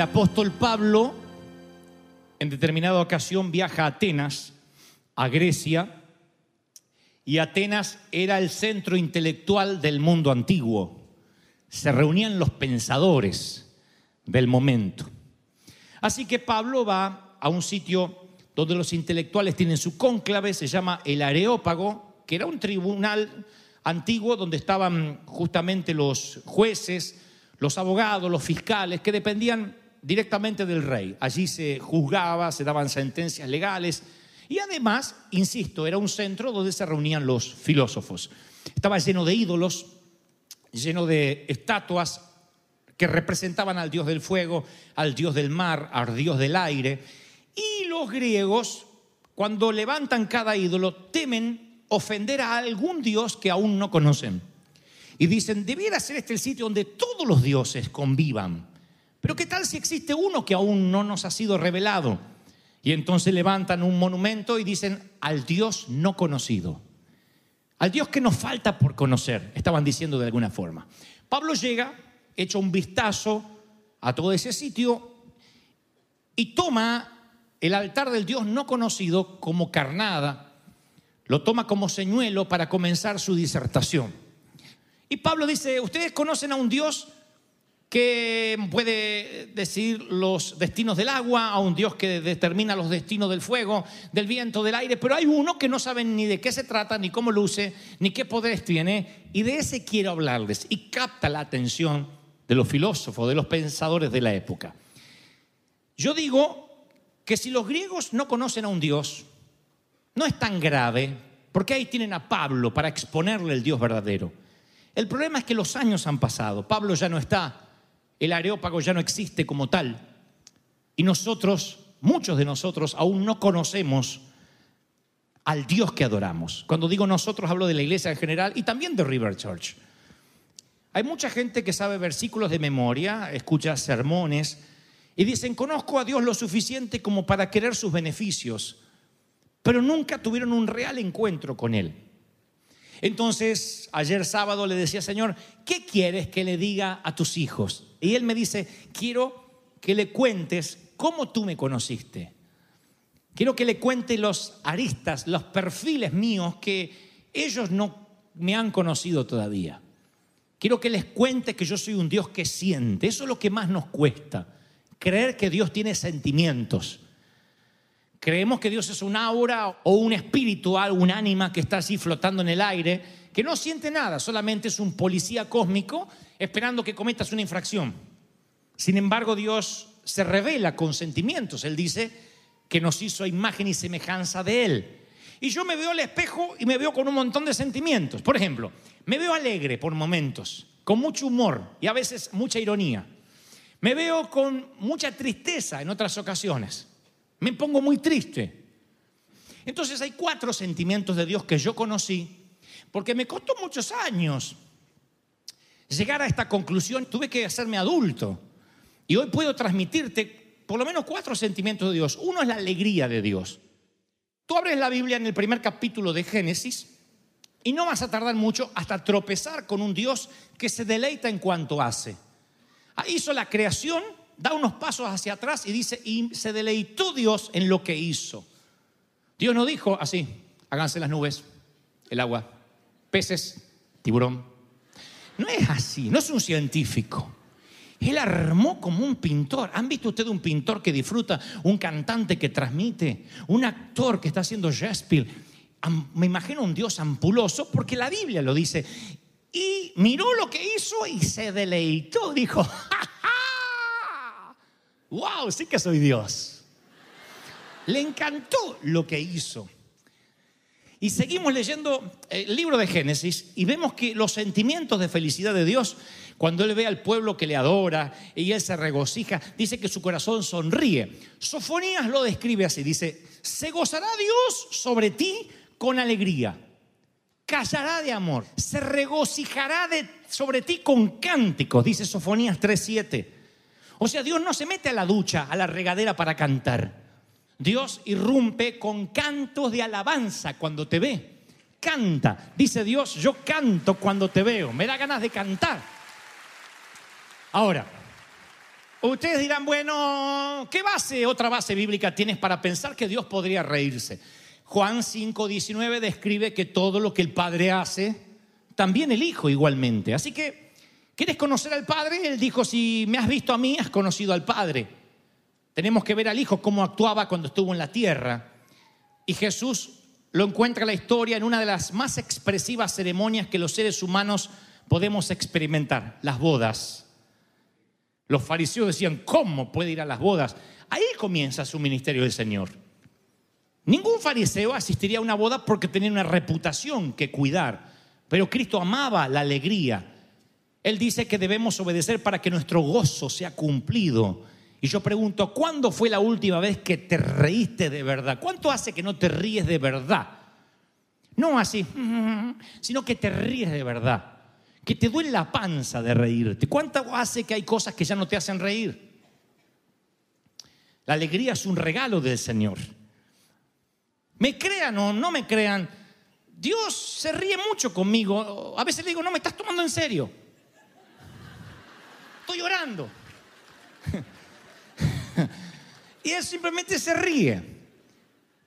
El apóstol Pablo en determinada ocasión viaja a Atenas, a Grecia, y Atenas era el centro intelectual del mundo antiguo. Se reunían los pensadores del momento. Así que Pablo va a un sitio donde los intelectuales tienen su cónclave, se llama el Areópago, que era un tribunal antiguo donde estaban justamente los jueces, los abogados, los fiscales, que dependían directamente del rey. Allí se juzgaba, se daban sentencias legales y además, insisto, era un centro donde se reunían los filósofos. Estaba lleno de ídolos, lleno de estatuas que representaban al dios del fuego, al dios del mar, al dios del aire. Y los griegos, cuando levantan cada ídolo, temen ofender a algún dios que aún no conocen. Y dicen, debiera ser este el sitio donde todos los dioses convivan. Pero ¿qué tal si existe uno que aún no nos ha sido revelado? Y entonces levantan un monumento y dicen al Dios no conocido. Al Dios que nos falta por conocer, estaban diciendo de alguna forma. Pablo llega, echa un vistazo a todo ese sitio y toma el altar del Dios no conocido como carnada, lo toma como señuelo para comenzar su disertación. Y Pablo dice, ustedes conocen a un Dios que puede decir los destinos del agua, a un Dios que determina los destinos del fuego, del viento, del aire, pero hay uno que no saben ni de qué se trata, ni cómo luce, ni qué poderes tiene, y de ese quiero hablarles, y capta la atención de los filósofos, de los pensadores de la época. Yo digo que si los griegos no conocen a un Dios, no es tan grave, porque ahí tienen a Pablo para exponerle el Dios verdadero. El problema es que los años han pasado, Pablo ya no está, el areópago ya no existe como tal. Y nosotros, muchos de nosotros, aún no conocemos al Dios que adoramos. Cuando digo nosotros, hablo de la iglesia en general y también de River Church. Hay mucha gente que sabe versículos de memoria, escucha sermones y dicen, conozco a Dios lo suficiente como para querer sus beneficios, pero nunca tuvieron un real encuentro con Él. Entonces, ayer sábado le decía, Señor, ¿qué quieres que le diga a tus hijos? Y él me dice, quiero que le cuentes cómo tú me conociste. Quiero que le cuente los aristas, los perfiles míos que ellos no me han conocido todavía. Quiero que les cuente que yo soy un Dios que siente. Eso es lo que más nos cuesta. Creer que Dios tiene sentimientos. Creemos que Dios es un aura o un espíritu, un ánima que está así flotando en el aire, que no siente nada, solamente es un policía cósmico esperando que cometas una infracción. Sin embargo, Dios se revela con sentimientos. Él dice que nos hizo imagen y semejanza de Él. Y yo me veo al espejo y me veo con un montón de sentimientos. Por ejemplo, me veo alegre por momentos, con mucho humor y a veces mucha ironía. Me veo con mucha tristeza en otras ocasiones. Me pongo muy triste. Entonces hay cuatro sentimientos de Dios que yo conocí porque me costó muchos años llegar a esta conclusión, tuve que hacerme adulto. Y hoy puedo transmitirte por lo menos cuatro sentimientos de Dios. Uno es la alegría de Dios. Tú abres la Biblia en el primer capítulo de Génesis y no vas a tardar mucho hasta tropezar con un Dios que se deleita en cuanto hace. Hizo la creación, da unos pasos hacia atrás y dice, y se deleitó Dios en lo que hizo. Dios no dijo así, háganse las nubes, el agua, peces, tiburón, no es así, no es un científico. Él armó como un pintor. ¿Han visto ustedes un pintor que disfruta, un cantante que transmite, un actor que está haciendo Shakespeare? Me imagino un Dios ampuloso porque la Biblia lo dice. Y miró lo que hizo y se deleitó. Dijo, ¡Ja, wow Sí que soy Dios. Le encantó lo que hizo. Y seguimos leyendo el libro de Génesis y vemos que los sentimientos de felicidad de Dios, cuando Él ve al pueblo que le adora y Él se regocija, dice que su corazón sonríe. Sofonías lo describe así, dice, se gozará Dios sobre ti con alegría, callará de amor, se regocijará de, sobre ti con cánticos, dice Sofonías 3.7. O sea, Dios no se mete a la ducha, a la regadera para cantar. Dios irrumpe con cantos de alabanza cuando te ve. Canta. Dice Dios, yo canto cuando te veo. Me da ganas de cantar. Ahora, Ustedes dirán, bueno, ¿qué base, otra base bíblica tienes para pensar que Dios podría reírse? Juan 5:19 describe que todo lo que el Padre hace, también el Hijo igualmente. Así que, ¿quieres conocer al Padre? Él dijo, si me has visto a mí, has conocido al Padre. Tenemos que ver al Hijo cómo actuaba cuando estuvo en la tierra. Y Jesús lo encuentra en la historia en una de las más expresivas ceremonias que los seres humanos podemos experimentar, las bodas. Los fariseos decían, ¿cómo puede ir a las bodas? Ahí comienza su ministerio del Señor. Ningún fariseo asistiría a una boda porque tenía una reputación que cuidar, pero Cristo amaba la alegría. Él dice que debemos obedecer para que nuestro gozo sea cumplido. Y yo pregunto, ¿cuándo fue la última vez que te reíste de verdad? ¿Cuánto hace que no te ríes de verdad? No así, sino que te ríes de verdad que te duele la panza de reírte. ¿Cuánto hace que hay cosas que ya no te hacen reír? La alegría es un regalo del Señor. Me crean o no me crean, Dios se ríe mucho conmigo. A veces le digo, no me estás tomando en serio. Estoy llorando. y Él simplemente se ríe.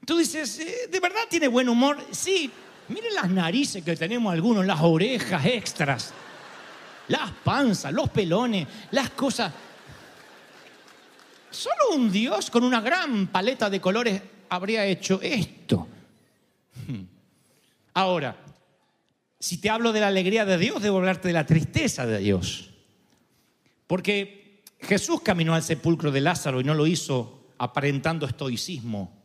Tú dices, eh, ¿de verdad tiene buen humor? Sí, Miren las narices que tenemos algunos, las orejas extras, las panzas, los pelones, las cosas. Solo un Dios con una gran paleta de colores habría hecho esto. Ahora, si te hablo de la alegría de Dios, debo hablarte de la tristeza de Dios. Porque Jesús caminó al sepulcro de Lázaro y no lo hizo aparentando estoicismo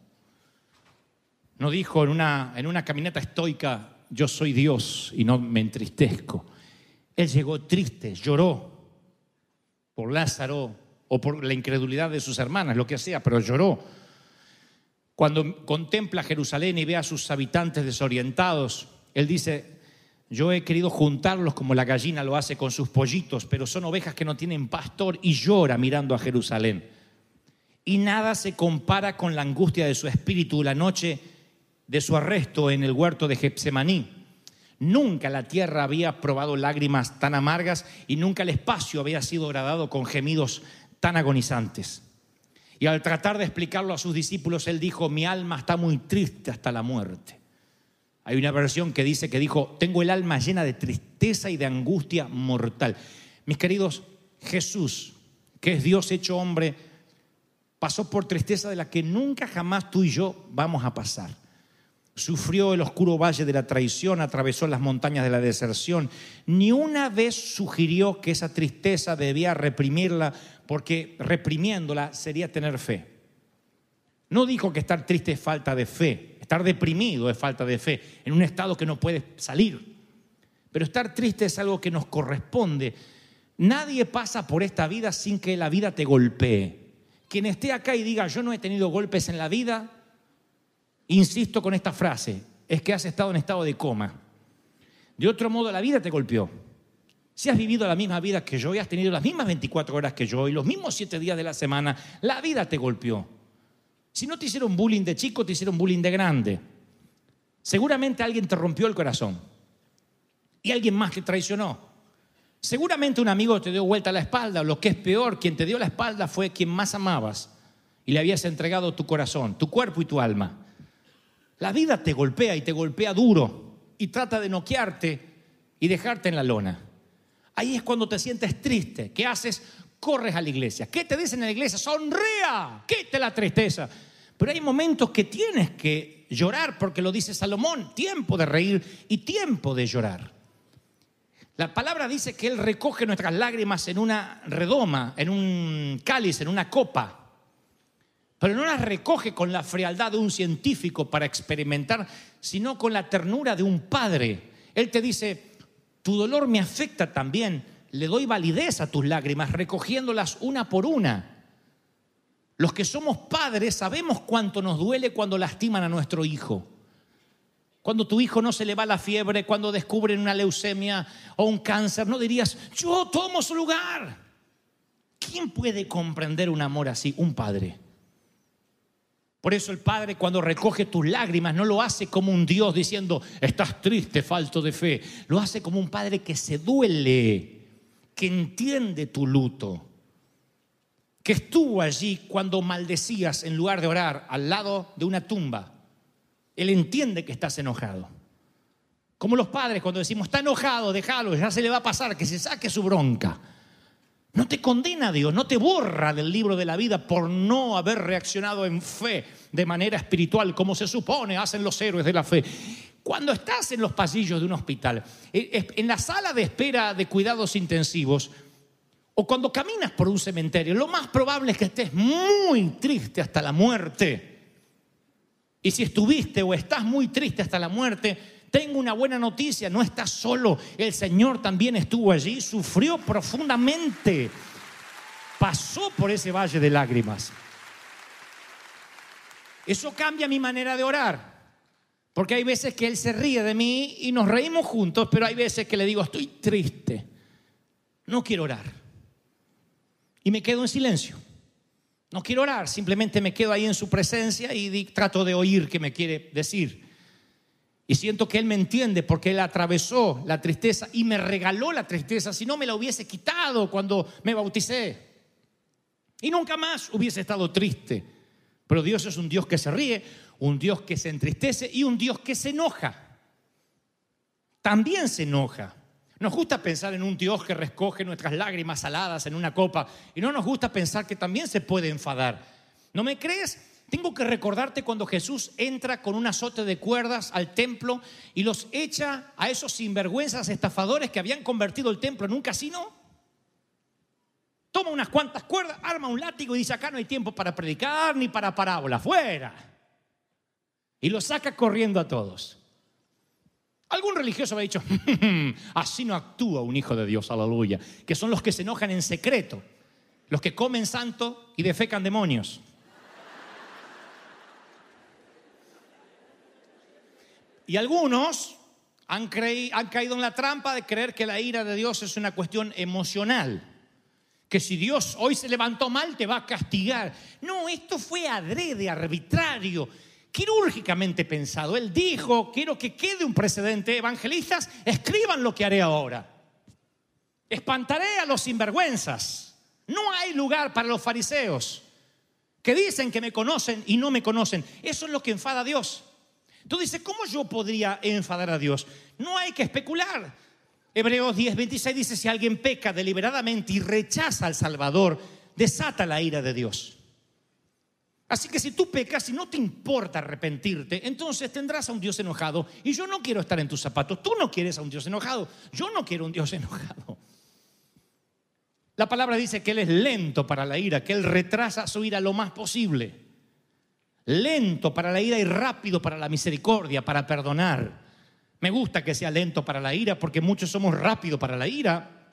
no dijo en una, en una caminata estoica, yo soy Dios y no me entristezco. Él llegó triste, lloró por Lázaro o por la incredulidad de sus hermanas, lo que sea, pero lloró. Cuando contempla Jerusalén y ve a sus habitantes desorientados, él dice, yo he querido juntarlos como la gallina lo hace con sus pollitos, pero son ovejas que no tienen pastor y llora mirando a Jerusalén. Y nada se compara con la angustia de su espíritu la noche de su arresto en el huerto de Getsemaní. Nunca la tierra había probado lágrimas tan amargas y nunca el espacio había sido gradado con gemidos tan agonizantes. Y al tratar de explicarlo a sus discípulos, él dijo, mi alma está muy triste hasta la muerte. Hay una versión que dice que dijo, tengo el alma llena de tristeza y de angustia mortal. Mis queridos, Jesús, que es Dios hecho hombre, pasó por tristeza de la que nunca jamás tú y yo vamos a pasar sufrió el oscuro valle de la traición, atravesó las montañas de la deserción. Ni una vez sugirió que esa tristeza debía reprimirla, porque reprimiéndola sería tener fe. No dijo que estar triste es falta de fe, estar deprimido es falta de fe, en un estado que no puede salir. Pero estar triste es algo que nos corresponde. Nadie pasa por esta vida sin que la vida te golpee. Quien esté acá y diga, yo no he tenido golpes en la vida, Insisto con esta frase, es que has estado en estado de coma. De otro modo, la vida te golpeó. Si has vivido la misma vida que yo y has tenido las mismas 24 horas que yo y los mismos 7 días de la semana, la vida te golpeó. Si no te hicieron bullying de chico, te hicieron bullying de grande. Seguramente alguien te rompió el corazón y alguien más te traicionó. Seguramente un amigo te dio vuelta la espalda, lo que es peor, quien te dio la espalda fue quien más amabas y le habías entregado tu corazón, tu cuerpo y tu alma. La vida te golpea y te golpea duro y trata de noquearte y dejarte en la lona. Ahí es cuando te sientes triste. ¿Qué haces? Corres a la iglesia. ¿Qué te dicen en la iglesia? Sonrea, quite la tristeza. Pero hay momentos que tienes que llorar porque lo dice Salomón, tiempo de reír y tiempo de llorar. La palabra dice que Él recoge nuestras lágrimas en una redoma, en un cáliz, en una copa pero no las recoge con la frialdad de un científico para experimentar, sino con la ternura de un padre. Él te dice, tu dolor me afecta también, le doy validez a tus lágrimas, recogiéndolas una por una. Los que somos padres sabemos cuánto nos duele cuando lastiman a nuestro hijo. Cuando tu hijo no se le va la fiebre, cuando descubren una leucemia o un cáncer, no dirías, yo tomo su lugar. ¿Quién puede comprender un amor así? Un padre. Por eso el Padre cuando recoge tus lágrimas no lo hace como un Dios diciendo, estás triste, falto de fe. Lo hace como un Padre que se duele, que entiende tu luto. que estuvo allí cuando maldecías en lugar de orar al lado de una tumba. Él entiende que estás enojado. Como los padres cuando decimos, está enojado, déjalo, ya se le va a pasar, que se saque su bronca. No te condena Dios, no te borra del libro de la vida por no haber reaccionado en fe de manera espiritual, como se supone hacen los héroes de la fe. Cuando estás en los pasillos de un hospital, eh, en la sala de espera de cuidados intensivos, o cuando caminas por un cementerio, lo más probable es que estés muy triste hasta la muerte. Y si estuviste o estás muy triste hasta la muerte, tengo una buena noticia, no estás solo. El Señor también estuvo allí, sufrió profundamente, pasó por ese valle de lágrimas. Eso cambia mi manera de orar. Porque hay veces que Él se ríe de mí y nos reímos juntos, pero hay veces que le digo, estoy triste, no quiero orar. Y me quedo en silencio. No quiero orar, simplemente me quedo ahí en su presencia y trato de oír qué me quiere decir. Y siento que Él me entiende porque Él atravesó la tristeza y me regaló la tristeza, si no me la hubiese quitado cuando me bauticé. Y nunca más hubiese estado triste. Pero Dios es un Dios que se ríe, un Dios que se entristece y un Dios que se enoja. También se enoja. Nos gusta pensar en un Dios que recoge nuestras lágrimas saladas en una copa y no nos gusta pensar que también se puede enfadar. ¿No me crees? Tengo que recordarte cuando Jesús entra con un azote de cuerdas al templo y los echa a esos sinvergüenzas estafadores que habían convertido el templo en un casino. Toma unas cuantas cuerdas, arma un látigo y dice, acá no hay tiempo para predicar ni para parábola, fuera. Y los saca corriendo a todos. Algún religioso me ha dicho, así no actúa un hijo de Dios, aleluya, que son los que se enojan en secreto, los que comen santo y defecan demonios. Y algunos han, han caído en la trampa de creer que la ira de Dios es una cuestión emocional. Que si Dios hoy se levantó mal, te va a castigar. No, esto fue adrede, arbitrario, quirúrgicamente pensado. Él dijo, quiero que quede un precedente. Evangelistas, escriban lo que haré ahora. Espantaré a los sinvergüenzas. No hay lugar para los fariseos que dicen que me conocen y no me conocen. Eso es lo que enfada a Dios. Tú dices, ¿cómo yo podría enfadar a Dios? No hay que especular. Hebreos 10, 26 dice, si alguien peca deliberadamente y rechaza al Salvador, desata la ira de Dios. Así que si tú pecas y no te importa arrepentirte, entonces tendrás a un Dios enojado. Y yo no quiero estar en tus zapatos. Tú no quieres a un Dios enojado. Yo no quiero un Dios enojado. La palabra dice que Él es lento para la ira, que Él retrasa su ira lo más posible lento para la ira y rápido para la misericordia, para perdonar. Me gusta que sea lento para la ira porque muchos somos rápidos para la ira.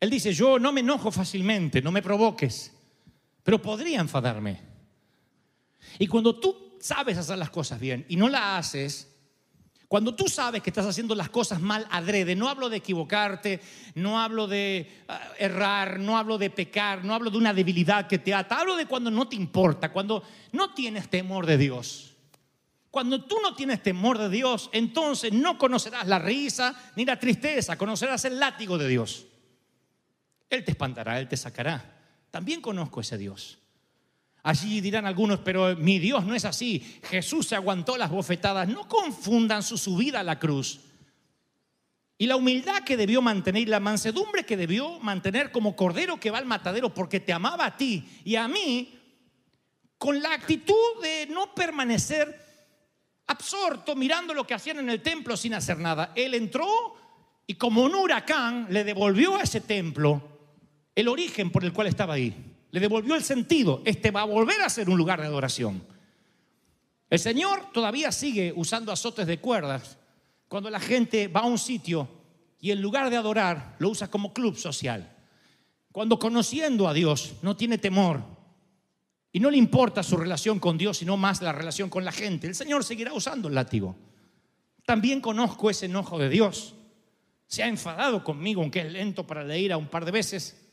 Él dice, yo no me enojo fácilmente, no me provoques, pero podría enfadarme. Y cuando tú sabes hacer las cosas bien y no las haces, cuando tú sabes que estás haciendo las cosas mal adrede, no hablo de equivocarte, no hablo de ah, errar, no hablo de pecar, no hablo de una debilidad que te ata, hablo de cuando no te importa, cuando no tienes temor de Dios. Cuando tú no tienes temor de Dios, entonces no conocerás la risa ni la tristeza, conocerás el látigo de Dios. Él te espantará, Él te sacará. También conozco ese Dios. Allí dirán algunos, pero mi Dios no es así. Jesús se aguantó las bofetadas. No confundan su subida a la cruz. Y la humildad que debió mantener, la mansedumbre que debió mantener como cordero que va al matadero porque te amaba a ti y a mí, con la actitud de no permanecer absorto mirando lo que hacían en el templo sin hacer nada. Él entró y como un huracán le devolvió a ese templo el origen por el cual estaba ahí le devolvió el sentido. Este va a volver a ser un lugar de adoración. El Señor todavía sigue usando azotes de cuerdas cuando la gente va a un sitio y en lugar de adorar lo usa como club social. Cuando conociendo a Dios no tiene temor y no le importa su relación con Dios, sino más la relación con la gente, el Señor seguirá usando el látigo. También conozco ese enojo de Dios. Se ha enfadado conmigo, aunque es lento para leer a un par de veces.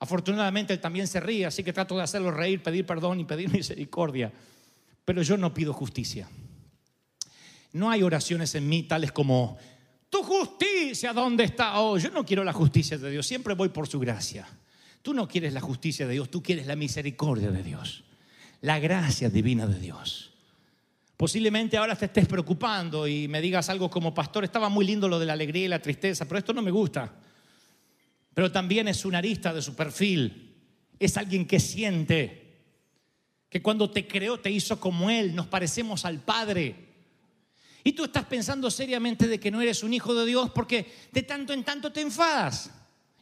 Afortunadamente él también se ríe, así que trato de hacerlo reír, pedir perdón y pedir misericordia. Pero yo no pido justicia. No hay oraciones en mí tales como, tu justicia, ¿dónde está? Oh, yo no quiero la justicia de Dios, siempre voy por su gracia. Tú no quieres la justicia de Dios, tú quieres la misericordia de Dios, la gracia divina de Dios. Posiblemente ahora te estés preocupando y me digas algo como pastor, estaba muy lindo lo de la alegría y la tristeza, pero esto no me gusta. Pero también es un arista de su perfil, es alguien que siente, que cuando te creó te hizo como Él, nos parecemos al Padre. Y tú estás pensando seriamente de que no eres un hijo de Dios porque de tanto en tanto te enfadas.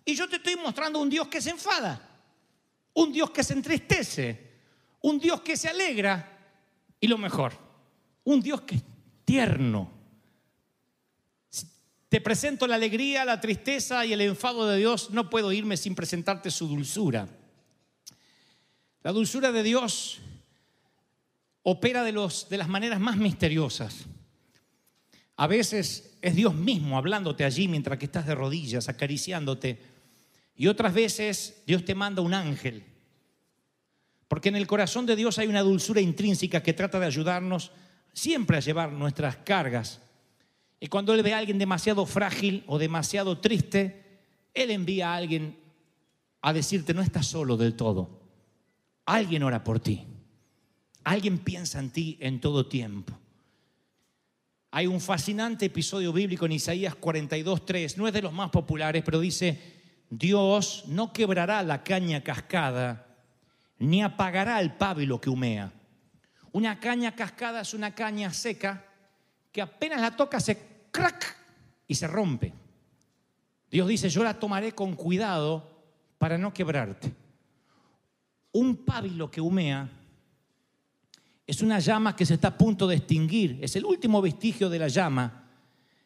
Y yo te estoy mostrando un Dios que se enfada, un Dios que se entristece, un Dios que se alegra y lo mejor, un Dios que es tierno. Te presento la alegría, la tristeza y el enfado de Dios, no puedo irme sin presentarte su dulzura. La dulzura de Dios opera de, los, de las maneras más misteriosas. A veces es Dios mismo hablándote allí mientras que estás de rodillas, acariciándote y otras veces Dios te manda un ángel. Porque en el corazón de Dios hay una dulzura intrínseca que trata de ayudarnos siempre a llevar nuestras cargas. Y cuando Él ve a alguien demasiado frágil o demasiado triste, Él envía a alguien a decirte, no estás solo del todo. Alguien ora por ti. Alguien piensa en ti en todo tiempo. Hay un fascinante episodio bíblico en Isaías 42.3, no es de los más populares, pero dice, Dios no quebrará la caña cascada, ni apagará el pábilo que humea. Una caña cascada es una caña seca que apenas la toca se y se rompe. Dios dice, yo la tomaré con cuidado para no quebrarte. Un pábilo que humea es una llama que se está a punto de extinguir, es el último vestigio de la llama.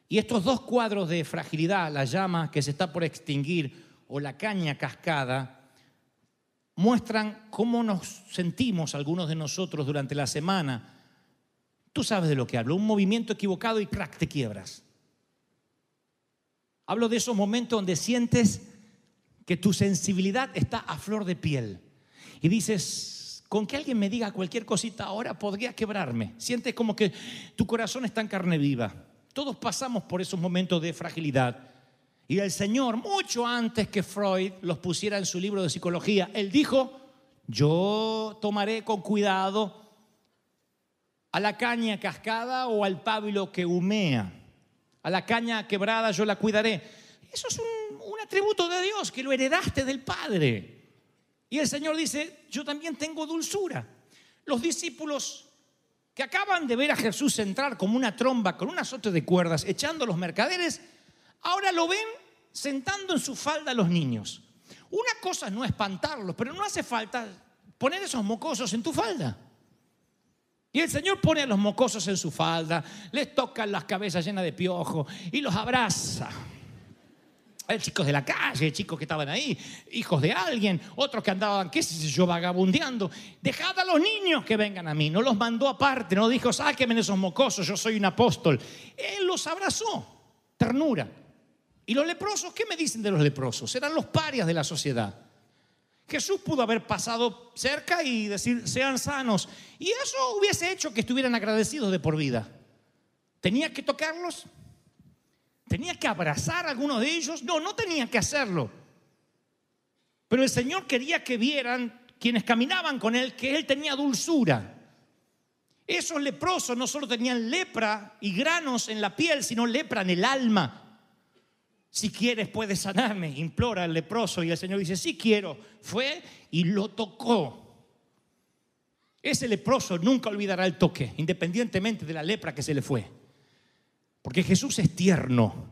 Y estos dos cuadros de fragilidad, la llama que se está por extinguir o la caña cascada muestran cómo nos sentimos algunos de nosotros durante la semana. Tú sabes de lo que hablo, un movimiento equivocado y crack, te quiebras. Hablo de esos momentos donde sientes que tu sensibilidad está a flor de piel y dices, con que alguien me diga cualquier cosita ahora podría quebrarme. Sientes como que tu corazón está en carne viva. Todos pasamos por esos momentos de fragilidad. Y el Señor, mucho antes que Freud los pusiera en su libro de psicología, él dijo, yo tomaré con cuidado a la caña cascada o al pábilo que humea. A la caña quebrada yo la cuidaré. Eso es un, atributo de Dios, que lo heredaste del Padre. Y el Señor dice, yo también tengo dulzura. Los discípulos que acaban de ver a Jesús entrar como una tromba con un azote de cuerdas, echando los mercaderes, ahora lo ven sentando en su falda a los niños. Una cosa es no espantarlos, pero no hace falta poner esos mocosos en tu falda. Y el Señor pone a los mocosos en su falda, les toca las cabezas llenas de piojo y los abraza. Hay chicos de la calle, chicos que estaban ahí, hijos de alguien, otros que andaban, qué sé yo, vagabundeando. Dejad a los niños que vengan a mí. No los mandó aparte, no dijo, sáquenme esos mocosos, yo soy un apóstol. Él los abrazó, ternura. ¿Y los leprosos? ¿Qué me dicen de los leprosos? Eran los parias de la sociedad. Jesús pudo haber pasado cerca y decir, sean sanos. Y eso hubiese hecho que estuvieran agradecidos de por vida. ¿Tenía que tocarlos? ¿Tenía que abrazar a algunos de ellos? No, no tenía que hacerlo. Pero el Señor quería que vieran quienes caminaban con Él que Él tenía dulzura. Esos leprosos no solo tenían lepra y granos en la piel, sino lepra en el alma. Si quieres puedes sanarme, implora el leproso y el Señor dice, sí quiero. Fue y lo tocó. Ese leproso nunca olvidará el toque, independientemente de la lepra que se le fue. Porque Jesús es tierno.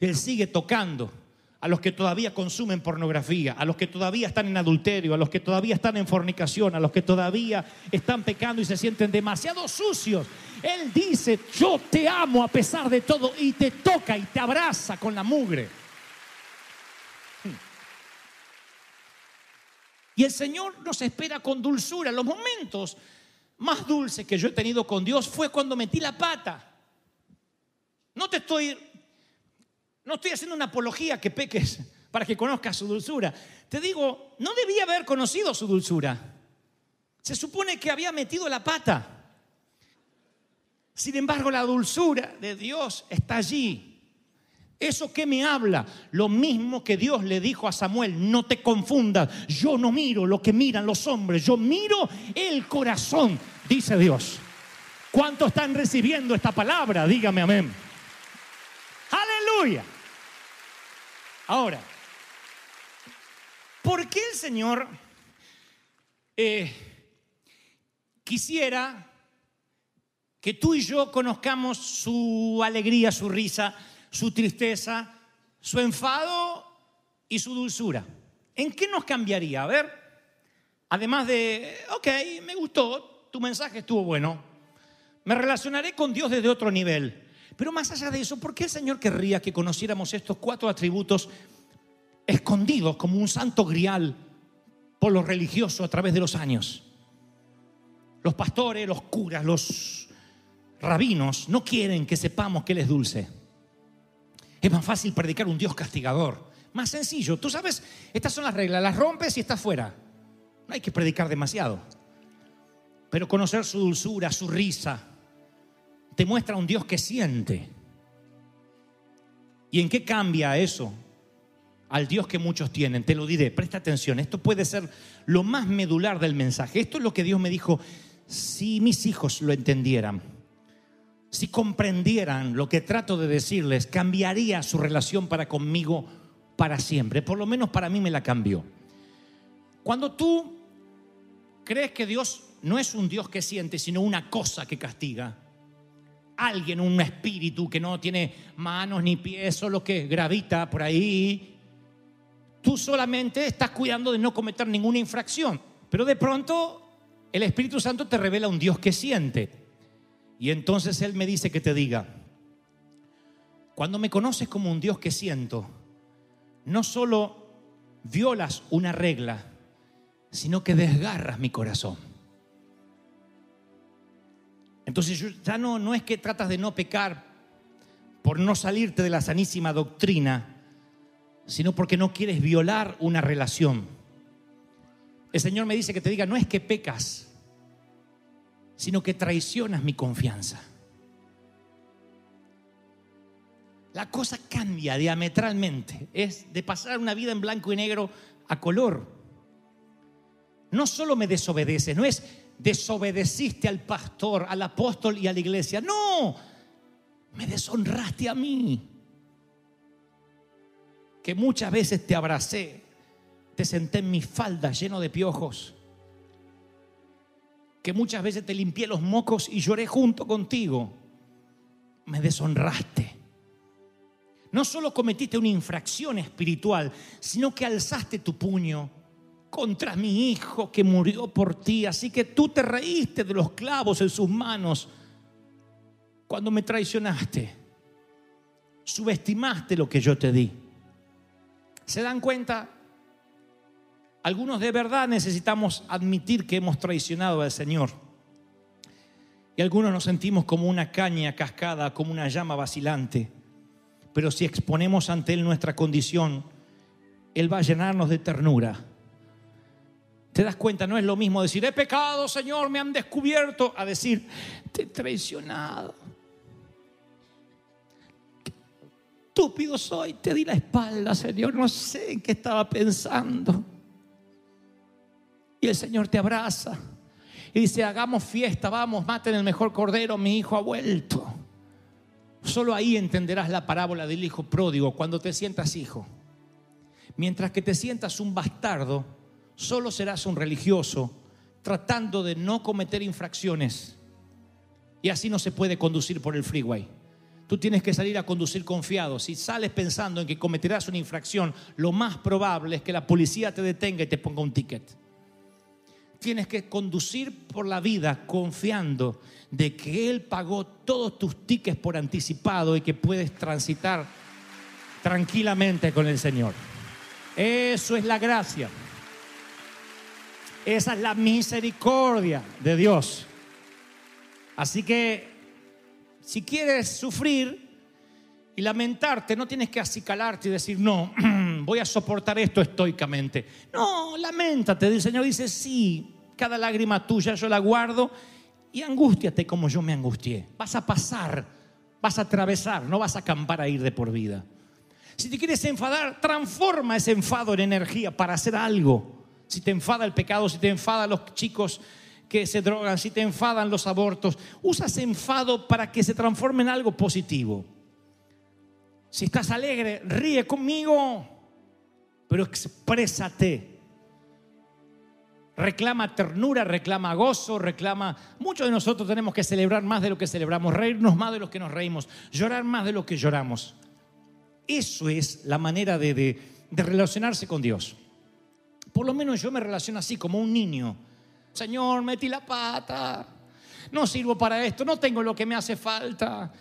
Él sigue tocando a los que todavía consumen pornografía, a los que todavía están en adulterio, a los que todavía están en fornicación, a los que todavía están pecando y se sienten demasiado sucios. Él dice, yo te amo a pesar de todo y te toca y te abraza con la mugre. Y el Señor nos espera con dulzura. Los momentos más dulces que yo he tenido con Dios fue cuando metí la pata. No te estoy no estoy haciendo una apología que peques para que conozcas su dulzura. Te digo, no debía haber conocido su dulzura. Se supone que había metido la pata. Sin embargo, la dulzura de Dios está allí. ¿Eso qué me habla? Lo mismo que Dios le dijo a Samuel, no te confundas, yo no miro lo que miran los hombres, yo miro el corazón, dice Dios. ¿Cuántos están recibiendo esta palabra? Dígame amén. Aleluya. Ahora, ¿por qué el Señor eh, quisiera que tú y yo conozcamos su alegría, su risa, su tristeza, su enfado y su dulzura. ¿En qué nos cambiaría? A ver, además de, ok, me gustó, tu mensaje estuvo bueno, me relacionaré con Dios desde otro nivel. Pero más allá de eso, ¿por qué el Señor querría que conociéramos estos cuatro atributos escondidos como un santo grial por los religiosos a través de los años? Los pastores, los curas, los rabinos no quieren que sepamos que Él es dulce. Es más fácil predicar un Dios castigador. Más sencillo. Tú sabes, estas son las reglas. Las rompes y estás fuera. No hay que predicar demasiado. Pero conocer su dulzura, su risa, te muestra un Dios que siente. ¿Y en qué cambia eso? Al Dios que muchos tienen. Te lo diré, presta atención. Esto puede ser lo más medular del mensaje. Esto es lo que Dios me dijo. Si mis hijos lo entendieran si comprendieran lo que trato de decirles, cambiaría su relación para conmigo para siempre. Por lo menos para mí me la cambió. Cuando tú crees que Dios no es un Dios que siente, sino una cosa que castiga, alguien, un espíritu que no tiene manos ni pies, solo que gravita por ahí, tú solamente estás cuidando de no cometer ninguna infracción. Pero de pronto el Espíritu Santo te revela un Dios que siente. Y entonces Él me dice que te diga, cuando me conoces como un Dios que siento, no solo violas una regla, sino que desgarras mi corazón. Entonces ya no, no es que tratas de no pecar por no salirte de la sanísima doctrina, sino porque no quieres violar una relación. El Señor me dice que te diga, no es que pecas, sino que traicionas mi confianza. La cosa cambia diametralmente. Es de pasar una vida en blanco y negro a color. No solo me desobedeces, no es desobedeciste al pastor, al apóstol y a la iglesia. No, me deshonraste a mí. Que muchas veces te abracé, te senté en mi falda lleno de piojos que muchas veces te limpié los mocos y lloré junto contigo, me deshonraste. No solo cometiste una infracción espiritual, sino que alzaste tu puño contra mi hijo que murió por ti. Así que tú te reíste de los clavos en sus manos cuando me traicionaste. Subestimaste lo que yo te di. ¿Se dan cuenta? Algunos de verdad necesitamos admitir que hemos traicionado al Señor. Y algunos nos sentimos como una caña cascada, como una llama vacilante. Pero si exponemos ante Él nuestra condición, Él va a llenarnos de ternura. ¿Te das cuenta? No es lo mismo decir, he pecado, Señor, me han descubierto, a decir, te he traicionado. estúpido soy, te di la espalda, Señor, no sé en qué estaba pensando. Y el Señor te abraza y dice, hagamos fiesta, vamos, maten el mejor cordero, mi hijo ha vuelto. Solo ahí entenderás la parábola del hijo pródigo cuando te sientas hijo. Mientras que te sientas un bastardo, solo serás un religioso tratando de no cometer infracciones. Y así no se puede conducir por el freeway. Tú tienes que salir a conducir confiado. Si sales pensando en que cometerás una infracción, lo más probable es que la policía te detenga y te ponga un ticket tienes que conducir por la vida confiando de que Él pagó todos tus tickets por anticipado y que puedes transitar tranquilamente con el Señor. Eso es la gracia. Esa es la misericordia de Dios. Así que si quieres sufrir y lamentarte, no tienes que acicalarte y decir, no, voy a soportar esto estoicamente. No, lamentate. El Señor dice, sí, cada lágrima tuya yo la guardo y angústiate como yo me angustié. Vas a pasar, vas a atravesar, no vas a acampar a ir de por vida. Si te quieres enfadar, transforma ese enfado en energía para hacer algo. Si te enfada el pecado, si te enfadan los chicos que se drogan, si te enfadan los abortos, usa ese enfado para que se transforme en algo positivo. Si estás alegre, ríe conmigo, pero exprésate. Reclama ternura, reclama gozo, reclama... Muchos de nosotros tenemos que celebrar más de lo que celebramos, reírnos más de lo que nos reímos, llorar más de lo que lloramos. Eso es la manera de, de, relacionarse con Dios. Por lo menos yo me relaciono así, como un niño. Señor, metí la pata. No sirvo para esto, no tengo lo que me hace falta.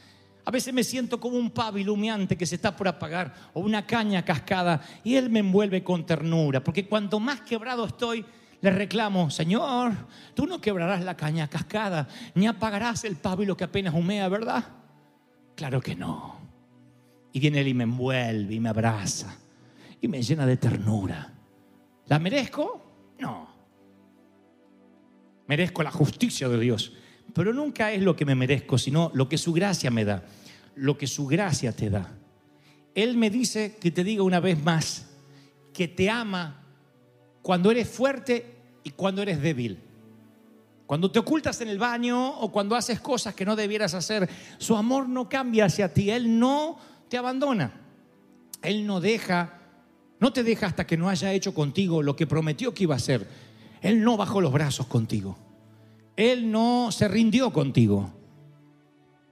A veces me siento como un pavo iluminante que se está por apagar o una caña cascada y Él me envuelve con ternura. Porque cuanto más quebrado estoy, le reclamo, Señor, tú no quebrarás la caña cascada, ni apagarás el pabilo que apenas humea, ¿verdad? Claro que no. Y viene Él y me envuelve y me abraza y me llena de ternura. ¿La merezco? No. Merezco la justicia de Dios, pero nunca es lo que me merezco, sino lo que su gracia me da, lo que su gracia te da. Él me dice que te diga una vez más que te ama cuando eres fuerte y cuando eres débil. Cuando te ocultas en el baño o cuando haces cosas que no debieras hacer, su amor no cambia hacia ti, Él no te abandona. Él no deja, no te deja hasta que no haya hecho contigo lo que prometió que iba a hacer. Él no bajó los brazos contigo. Él no se rindió contigo.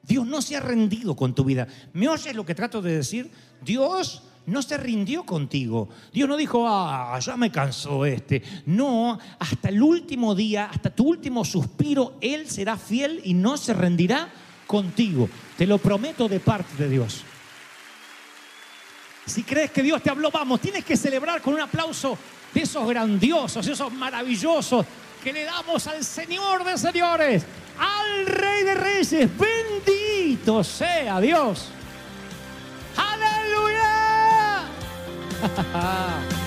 Dios no se ha rendido con tu vida. ¿Me oyes lo que trato de decir? Dios no se rindió contigo. Dios no dijo, ah, ya me cansó este. No, hasta el último día, hasta tu último suspiro, Él será fiel y no se rendirá contigo. Te lo prometo de parte de Dios. Si crees que Dios te habló, vamos, tienes que celebrar con un aplauso de esos grandiosos, esos maravillosos que le damos al Señor de señores, al Rey de Reyes. Bendito sea Dios. Aleluya.